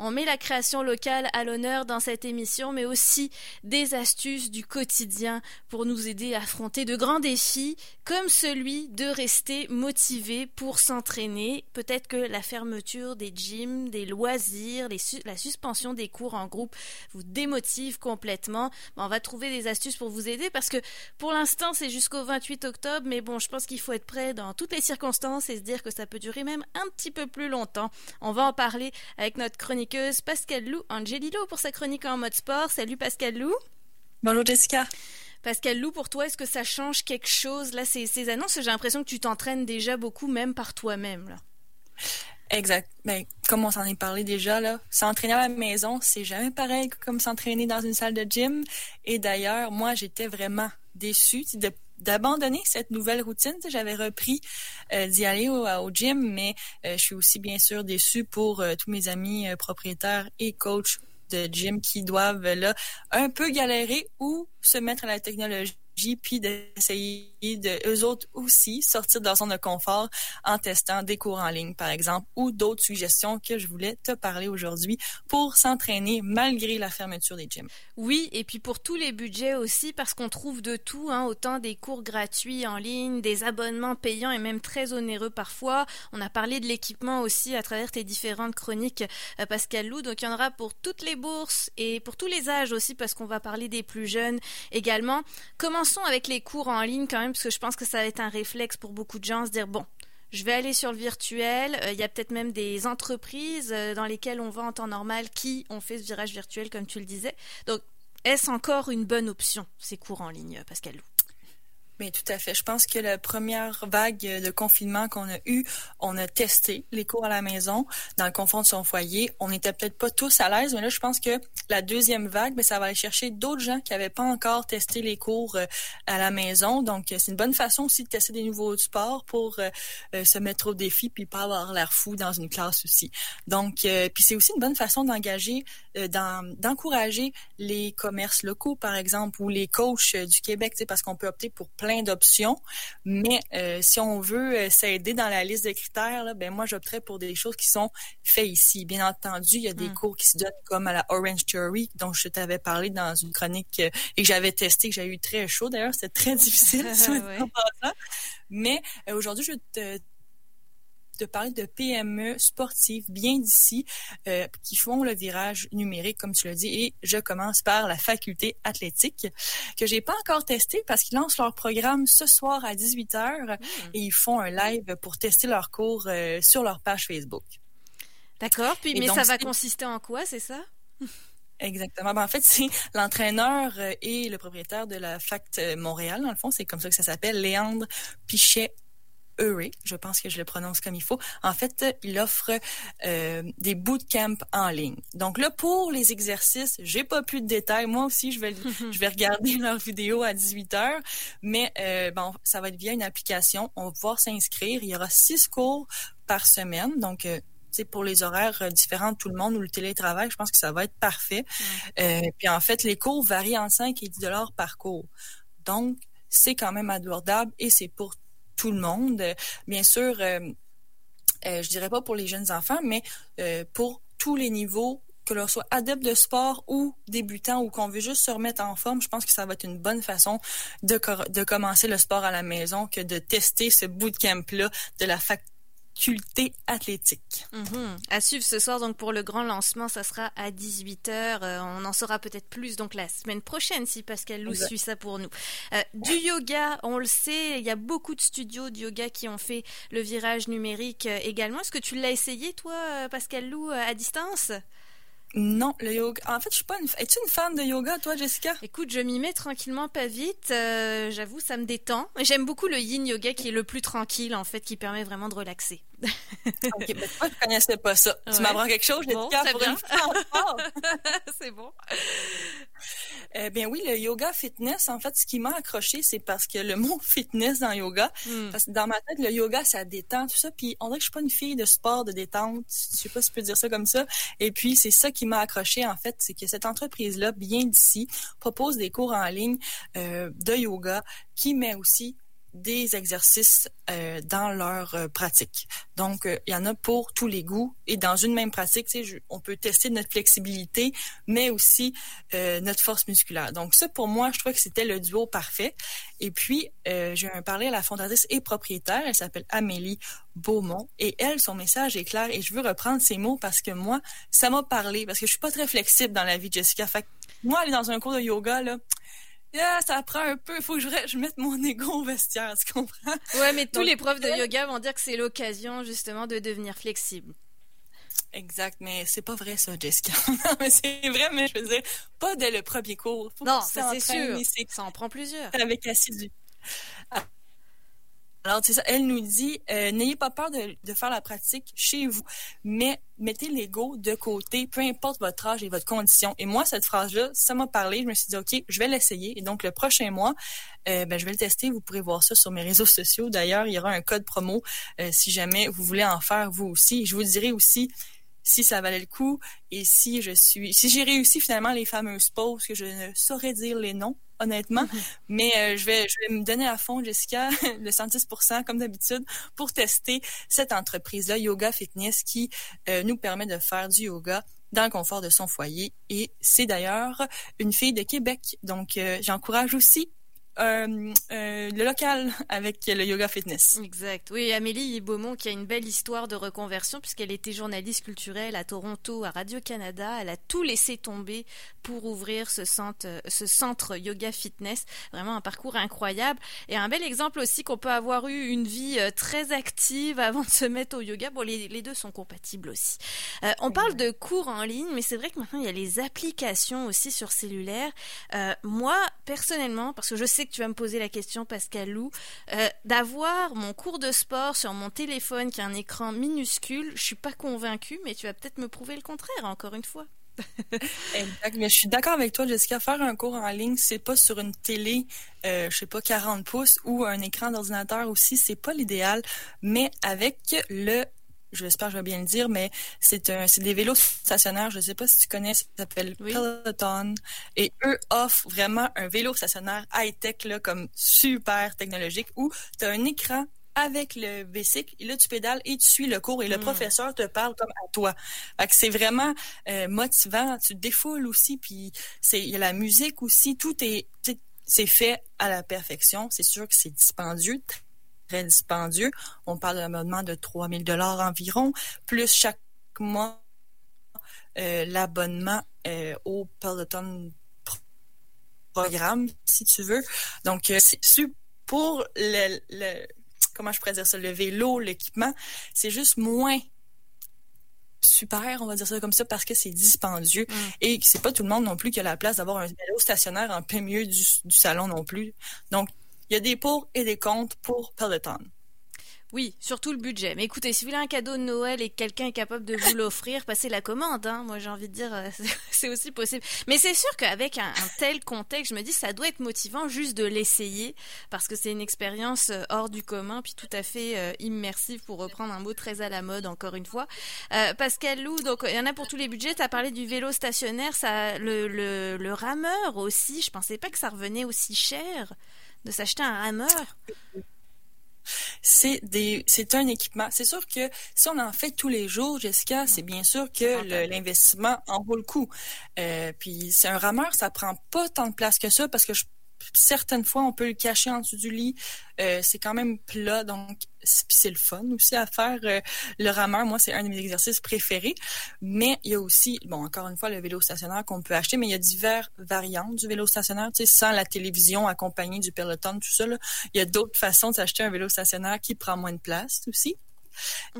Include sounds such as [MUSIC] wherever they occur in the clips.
On met la création locale à l'honneur dans cette émission, mais aussi des astuces du quotidien pour nous aider à affronter de grands défis, comme celui de rester motivé pour s'entraîner. Peut-être que la fermeture des gyms, des loisirs, la suspension des cours en groupe vous démotive complètement. on va trouver des astuces pour vous aider parce que pour l'instant, c'est jusqu'au 28 octobre, mais bon, je pense qu'il faut être prêt dans toutes les circonstances et se dire que ça peut durer même un petit peu plus longtemps. On va en parler avec notre chroniqueuse Pascal Lou Angelillo pour sa chronique en mode sport. Salut Pascal Lou. Bonjour Jessica. Pascal Lou, pour toi, est-ce que ça change quelque chose? Là ces, ces annonces J'ai l'impression que tu t'entraînes déjà beaucoup, même par toi-même là. Exact. Ben, comme on s'en est parlé déjà, là, s'entraîner à la maison, c'est jamais pareil comme s'entraîner dans une salle de gym. Et d'ailleurs, moi, j'étais vraiment déçue d'abandonner cette nouvelle routine. J'avais repris euh, d'y aller au, gym, mais euh, je suis aussi bien sûr déçue pour euh, tous mes amis propriétaires et coachs de gym qui doivent là un peu galérer ou se mettre à la technologie puis d'essayer de eux autres aussi sortir de leur zone de confort en testant des cours en ligne, par exemple, ou d'autres suggestions que je voulais te parler aujourd'hui pour s'entraîner malgré la fermeture des gyms. Oui, et puis pour tous les budgets aussi, parce qu'on trouve de tout, hein, autant des cours gratuits en ligne, des abonnements payants et même très onéreux parfois. On a parlé de l'équipement aussi à travers tes différentes chroniques, euh, Pascal Lou. Donc il y en aura pour toutes les bourses et pour tous les âges aussi, parce qu'on va parler des plus jeunes également. Avec les cours en ligne quand même, parce que je pense que ça va être un réflexe pour beaucoup de gens, se dire, bon, je vais aller sur le virtuel. Euh, il y a peut-être même des entreprises euh, dans lesquelles on va en temps normal qui ont fait ce virage virtuel, comme tu le disais. Donc, est-ce encore une bonne option, ces cours en ligne, Pascal Lou? Mais tout à fait. Je pense que la première vague de confinement qu'on a eue, on a testé les cours à la maison dans le confort de son foyer. On n'était peut-être pas tous à l'aise, mais là, je pense que la deuxième vague, ben, ça va aller chercher d'autres gens qui n'avaient pas encore testé les cours euh, à la maison. Donc, c'est une bonne façon aussi de tester des nouveaux sports pour euh, euh, se mettre au défi puis pas avoir l'air fou dans une classe aussi. Donc, puis c'est aussi une bonne façon d'engager, d'encourager les commerces locaux, par exemple, ou les coachs du Québec, parce qu'on peut opter pour plein plein d'options. Mais euh, si on veut euh, s'aider dans la liste de critères, là, ben moi, j'opterais pour des choses qui sont faites ici. Bien entendu, il y a des hmm. cours qui se donnent comme à la Orange Theory, dont je t'avais parlé dans une chronique euh, et que j'avais testé, que j'ai eu très chaud. D'ailleurs, c'était très [LAUGHS] difficile. [LAUGHS] Mais aujourd'hui, je vais te de parler de PME sportives bien d'ici euh, qui font le virage numérique, comme tu l'as dit. Et je commence par la faculté athlétique que j'ai pas encore testé parce qu'ils lancent leur programme ce soir à 18h hmm. et ils font un live pour tester leur cours euh, sur leur page Facebook. D'accord. Puis, mais ça va consister en quoi, c'est ça? Exactement. Ben, en fait, c'est l'entraîneur euh, et le propriétaire de la Fact Montréal, dans le fond, c'est comme ça que ça s'appelle, Léandre Pichet Ure, je pense que je le prononce comme il faut. En fait, il offre euh, des bootcamps en ligne. Donc là, pour les exercices, j'ai pas plus de détails. Moi aussi, je vais [LAUGHS] je vais regarder [LAUGHS] leur vidéo à 18 heures, mais euh, bon, ça va être via une application. On va pouvoir s'inscrire. Il y aura six cours par semaine, donc euh, pour les horaires euh, différents de tout le monde ou le télétravail, je pense que ça va être parfait. Euh, puis en fait, les cours varient en 5 et 10 dollars par cours. Donc, c'est quand même abordable et c'est pour tout le monde. Bien sûr, euh, euh, je dirais pas pour les jeunes enfants, mais euh, pour tous les niveaux que l'on soit adepte de sport ou débutant ou qu'on veut juste se remettre en forme, je pense que ça va être une bonne façon de, commencer le sport à la maison que de tester ce bootcamp-là de la fac faculté athlétique. Mhm. À suivre ce soir donc pour le grand lancement, ça sera à 18h. Euh, on en saura peut-être plus donc la semaine prochaine si Pascal Lou suit ça pour nous. Euh, du yoga, on le sait, il y a beaucoup de studios de yoga qui ont fait le virage numérique euh, également. Est-ce que tu l'as essayé toi Pascal Lou à distance? Non, le yoga. En fait, je suis pas une. Es-tu une fan de yoga, toi, Jessica? Écoute, je m'y mets tranquillement, pas vite. Euh, j'avoue, ça me détend. J'aime beaucoup le Yin Yoga, qui est le plus tranquille, en fait, qui permet vraiment de relaxer. Ok, mais moi, je connaissais pas ça. Tu m'apprends quelque chose, Jessica, pour une [LAUGHS] C'est bon. Eh bien oui, le yoga fitness, en fait, ce qui m'a accroché, c'est parce que le mot [LAUGHS] fitness dans yoga, hmm. parce que dans ma tête, le yoga, ça détend, tout ça. Puis on dirait que je suis pas une fille de sport, de détente. Je sais pas si je peux dire ça comme ça. Et puis c'est ça qui m'a accroché, en fait, c'est que cette entreprise-là, bien d'ici, propose des cours en ligne euh, de yoga qui met aussi des exercices euh, dans leur euh, pratique. Donc, euh, il y en a pour tous les goûts. Et dans une même pratique, on peut tester notre flexibilité, mais aussi notre force musculaire. Donc, ça, pour moi, je trouve que c'était le duo parfait. Et puis, j'ai parlé à la fondatrice et propriétaire. Elle s'appelle Amélie Beaumont. Et elle, son message est clair. Et je veux reprendre ces mots parce que moi, ça m'a parlé. Parce que je suis pas très flexible dans la vie, Jessica. Fait moi, aller dans un cours de yoga, là, Yeah, ça prend un peu. Il faut que je, mette mon ego au vestiaire, tu comprends? Ouais, mais tous les profs de yoga vont dire que c'est l'occasion, justement, de devenir flexible. Exact, mais c'est pas vrai, ça, Jessica. [LAUGHS] non, mais c'est vrai, mais je veux dire, pas dès le premier cours. non, ça, c'est sûr. Ça en prend plusieurs. Avec assidu. Alors, c'est ça. Elle nous dit, euh, n'ayez pas peur de, faire la pratique chez vous, mais mettez l'ego de côté, peu importe votre âge et votre condition. Et moi, cette phrase-là, ça m'a parlé. Je me suis dit, OK, je vais l'essayer. Et donc, le prochain mois, euh, ben, je vais le tester. Vous pourrez voir ça sur mes réseaux sociaux. D'ailleurs, il y aura un code promo euh, si jamais vous voulez en faire vous aussi. Je vous dirai aussi si ça valait le coup et si je suis, si j'ai réussi finalement les fameuses pauses que je ne saurais dire les noms honnêtement. Mm-hmm. Mais euh, je, vais, je vais me donner à fond, Jessica, [LAUGHS] le 110 comme d'habitude, pour tester cette entreprise-là, Yoga Fitness, qui euh, nous permet de faire du yoga dans le confort de son foyer. Et c'est d'ailleurs une fille de Québec. Donc, euh, j'encourage aussi euh, euh, le local avec le yoga fitness. Exact. Oui, Amélie Beaumont qui a une belle histoire de reconversion puisqu'elle était journaliste culturelle à Toronto, à Radio-Canada. Elle a tout laissé tomber pour ouvrir ce centre, ce centre yoga fitness. Vraiment un parcours incroyable et un bel exemple aussi qu'on peut avoir eu une vie euh, très active avant de se mettre au yoga. Bon, les, les deux sont compatibles aussi. On parle de cours en ligne, mais c'est vrai que maintenant il y a les applications aussi sur cellulaire. Moi, personnellement, parce que je sais tu vas me poser la question, Pascal Lou, euh, d'avoir mon cours de sport sur mon téléphone qui a un écran minuscule, je suis pas convaincue, mais tu vas peut-être me prouver le contraire, encore une fois. [LAUGHS] exact. Mais je suis d'accord avec toi, Jessica. Faire un cours en ligne, c'est pas sur une télé, euh, je sais pas, 40 pouces ou un écran d'ordinateur aussi, c'est pas l'idéal. Mais avec le j'espère que je vais bien le dire, mais c'est un, c'est des vélos stationnaires. Je sais pas si tu connais, ça s'appelle Peloton. Et eux offrent vraiment un vélo stationnaire high-tech, là, comme super technologique, où tu as un écran avec le bicycle, et là tu pédales et tu suis le cours et le hmm. professeur te parle comme à toi. Fait que c'est vraiment euh, motivant, tu te défoules aussi puis c'est il y a la musique aussi, tout est c'est fait à la perfection, c'est sûr que c'est dispendieux, très dispendieux. On parle d'un abonnement de 3000 dollars environ, plus chaque mois euh, l'abonnement euh, au Peloton programme, si tu veux. Donc, euh, c'est pour le, le, comment je pourrais dire ça, le vélo, l'équipement, c'est juste moins super, on va dire ça comme ça, parce que c'est dispendieux mm. et que c'est pas tout le monde non plus qui a la place d'avoir un vélo stationnaire en plein milieu du, du salon non plus. Donc, il y a des pour et des contre pour Peloton. Oui, surtout le budget. Mais écoutez, si vous voulez un cadeau de Noël et que quelqu'un est capable de vous l'offrir, passez la commande. Hein. Moi, j'ai envie de dire, euh, [LAUGHS] c'est aussi possible. Mais c'est sûr qu'avec un, tel contexte, je me dis, ça doit être motivant juste de l'essayer parce que c'est une expérience euh, hors du commun, puis tout à fait euh, immersive, pour reprendre un mot très à la mode, encore une fois. Pascal Lou, donc il y en a pour tous les budgets. Tu as parlé du vélo stationnaire, le, le rameur aussi. Je pensais pas que ça revenait aussi cher de s'acheter un rameur c'est des c'est un équipement. C'est sûr que si on en fait tous les jours, Jessica, c'est bien sûr que l'investissement en vaut le coup. Euh, puis c'est un rameur, ça prend pas tant de place que ça parce que je certaines fois, on peut le cacher en dessous du lit. Euh, c'est quand même plat, donc c'est le fun aussi à faire. Euh, le rameur, moi, c'est un de mes exercices préférés. Mais il y a aussi, bon, encore une fois, le vélo stationnaire qu'on peut acheter, mais il y a diverses variantes du vélo stationnaire, tu sais, sans la télévision accompagnée du peloton, tout ça. Il y a d'autres façons d'acheter un vélo stationnaire qui prend moins de place aussi.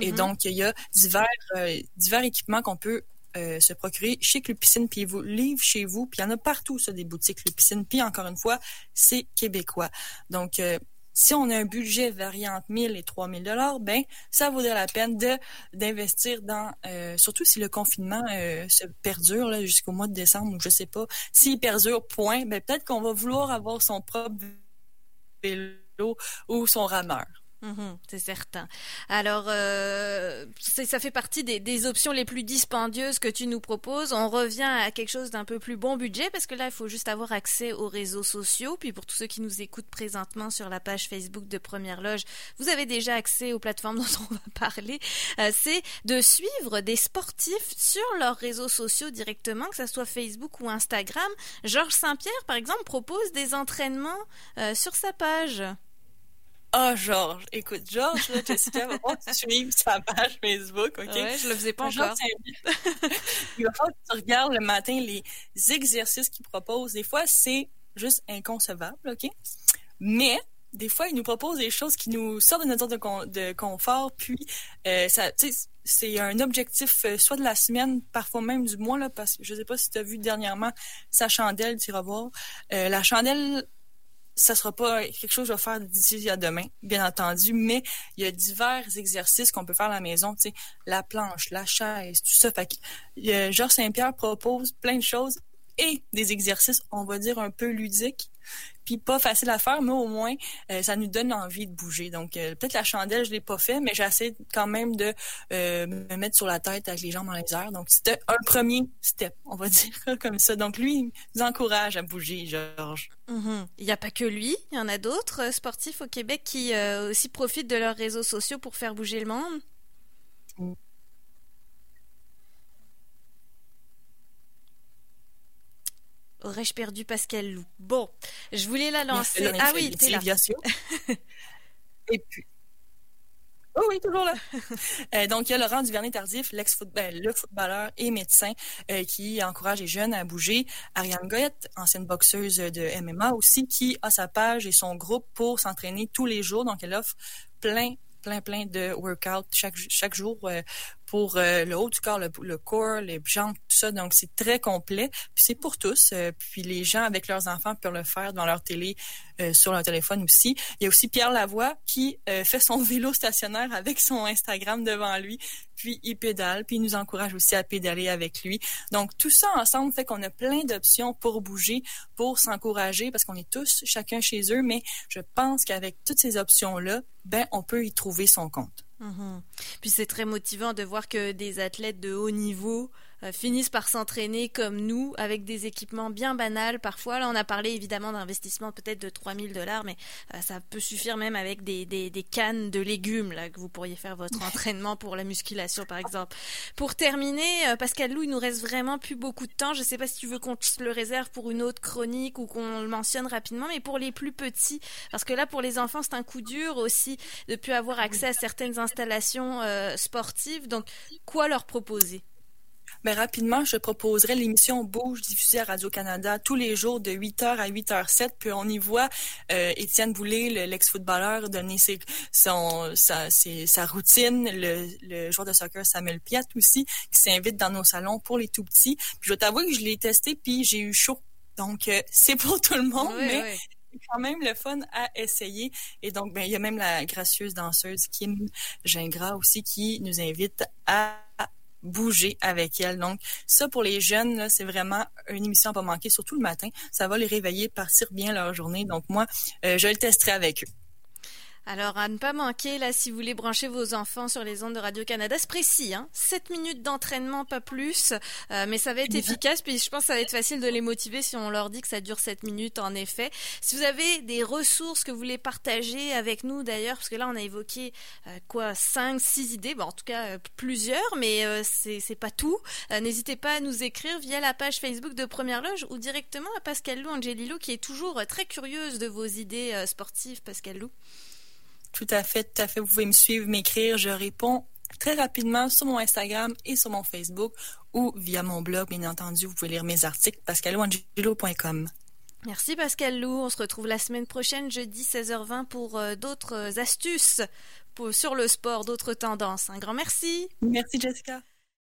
Et mm-hmm. donc, il y a divers, euh, divers équipements qu'on peut euh, se procurer chez Club Piscine, puis vous livre chez vous, puis il y en a partout, ça, des boutiques Club Piscine, puis encore une fois, c'est québécois. Donc, euh, si on a un budget variant entre 1000 et 3000 dollars, ben ça vaudrait la peine d'investir dans euh, surtout si le confinement se perdure jusqu'au mois de décembre ou je sais pas, s'il perdure point, ben peut-être qu'on va vouloir avoir son propre vélo ou son rameur. Mhm, c'est certain. Alors, euh, ça fait partie des, options les plus dispendieuses que tu nous proposes. On revient à quelque chose d'un peu plus bon budget parce que là, il faut juste avoir accès aux réseaux sociaux. Puis pour tous ceux qui nous écoutent présentement sur la page Facebook de Première Loge, vous avez déjà accès aux plateformes [LAUGHS] dont on va parler. Euh, c'est de suivre des sportifs sur leurs réseaux sociaux directement, que ce soit Facebook ou Instagram. Georges Saint-Pierre, par exemple, propose des entraînements euh, sur sa page. Ah, oh, Georges. Écoute, Georges, là, Jessica, va falloir que tu suives sa page Facebook, OK? Ouais, je le faisais pas encore. [LAUGHS] il va falloir que tu regardes le matin les exercices qu'il propose. Des fois, c'est juste inconcevable, OK? Mais, des fois, il nous propose des choses qui nous sortent de notre zone de, confort, puis euh, ça, c'est un objectif euh, soit de la semaine, parfois même du mois, là, parce que je sais pas si tu as vu dernièrement sa chandelle, tu iras voir. Euh, la chandelle ça sera pas quelque chose que je vais faire d'ici à demain, bien entendu, mais il y a divers exercices qu'on peut faire à la maison, tu sais, la planche, la chaise, tout ça. Fait que, Georges Saint-Pierre propose plein de choses et des exercices, on va dire, un peu ludiques puis pas facile à faire, mais au moins euh, ça nous donne envie de bouger. Donc euh, peut-être la chandelle, je l'ai pas fait, mais j'essaie quand même de euh, me mettre sur la tête avec les jambes dans les airs. Donc c'était un premier step, on va [LAUGHS] dire comme ça. Donc lui, il nous encourage à bouger, Georges. Mm-hmm. Il n'y a pas que lui, il y en a d'autres sportifs au Québec qui aussi profitent de leurs réseaux sociaux pour faire bouger le monde? Aurais-je perdu Pascal Lou? Bon, je voulais la lancer. Ah oui, t'es là. [LAUGHS] Et puis. Oh oui, toujours là. [LAUGHS] Euh, donc, il y a Laurent Duvernay-Tardif, l'ex-footballeur, le footballeur et médecin, euh, qui encourage les jeunes à bouger. Ariane Goyette, ancienne boxeuse de MMA aussi, qui a sa page et son groupe pour s'entraîner tous les jours. Donc, elle offre plein, plein, plein de workouts chaque, chaque jour euh, pour euh, le haut du corps, le, corps, les jambes, tout ça. Donc, c'est très complet. Puis c'est pour tous. Euh, puis les gens avec leurs enfants peuvent le faire dans leur télé, euh, sur leur téléphone aussi. Il y a aussi Pierre Lavoie qui fait son [LAUGHS] vélo stationnaire avec son Instagram devant lui. Puis il pédale, puis il nous encourage aussi à pédaler avec lui. Donc, tout ça ensemble fait qu'on a plein d'options pour bouger, pour s'encourager, parce qu'on est tous chacun chez eux. Mais je pense qu'avec toutes ces options-là, ben, on peut y trouver son compte. Mhm. Puis c'est très motivant de voir que des athlètes de haut niveau finissent par s'entraîner comme nous avec des équipements bien banals parfois. Là, on a parlé évidemment d'investissement peut-être de 3000 dollars, mais euh, ça peut suffire même avec des, des, des, cannes de légumes là que vous pourriez faire votre [LAUGHS] entraînement pour la musculation par exemple. Pour terminer, euh, Pascal Lou, il nous reste vraiment plus beaucoup de temps. Je sais pas si tu veux qu'on le réserve pour une autre chronique ou qu'on le mentionne rapidement, mais pour les plus petits, parce que là pour les enfants c'est un coup dur aussi de plus avoir accès à certaines installations sportives. Donc quoi leur proposer? Mais rapidement, je proposerai l'émission Bouge diffusée à Radio-Canada tous les jours de 8h à 8h07. Puis on y voit euh, Étienne Boulay, l'ex-footballeur, donner ses, son, sa, sa routine, le, le, joueur de soccer Samuel Piat aussi, qui s'invite dans nos salons pour les tout-petits. Puis je dois t'avouer que je l'ai testé, puis j'ai eu chaud. Donc, euh, [LAUGHS] c'est pour tout le monde, mais... c'est quand même le fun à essayer. Et donc, ben, il y a même la gracieuse danseuse Kim Gingras aussi qui nous invite à bouger avec elle. Donc, ça pour les jeunes, c'est vraiment une émission à pas manquer, surtout le matin. Ça va les réveiller, partir bien leur journée. Donc, moi, euh, je le testerai avec eux. Alors, à ne pas manquer, là, si vous voulez brancher vos enfants sur les ondes de Radio-Canada, c'est précis, hein. 7 minutes d'entraînement, pas plus, euh, mais ça va être efficace, puis je pense que ça va être facile de les motiver si on leur dit que ça dure 7 minutes, en effet. Si vous avez des ressources que vous voulez partager avec nous, d'ailleurs, parce que là, on a évoqué, euh, quoi, 5, 6 idées, bon, en tout cas, euh, plusieurs, mais c'est pas tout. N'hésitez pas à nous écrire via la page Facebook de Première Loge ou directement à Pascal Lou Angelilou, qui est toujours très curieuse de vos idées sportives, Pascal Lou. Tout à fait, tout à fait. Vous pouvez me suivre, m'écrire. Je réponds très rapidement sur mon Instagram et sur mon Facebook ou via mon blog, bien entendu. Vous pouvez lire mes articles, pascaloangelo.com. Merci Pascal Lou. On se retrouve la semaine prochaine, jeudi 16h20, pour euh, d'autres astuces sur le sport, d'autres tendances. Un grand merci. Merci Jessica.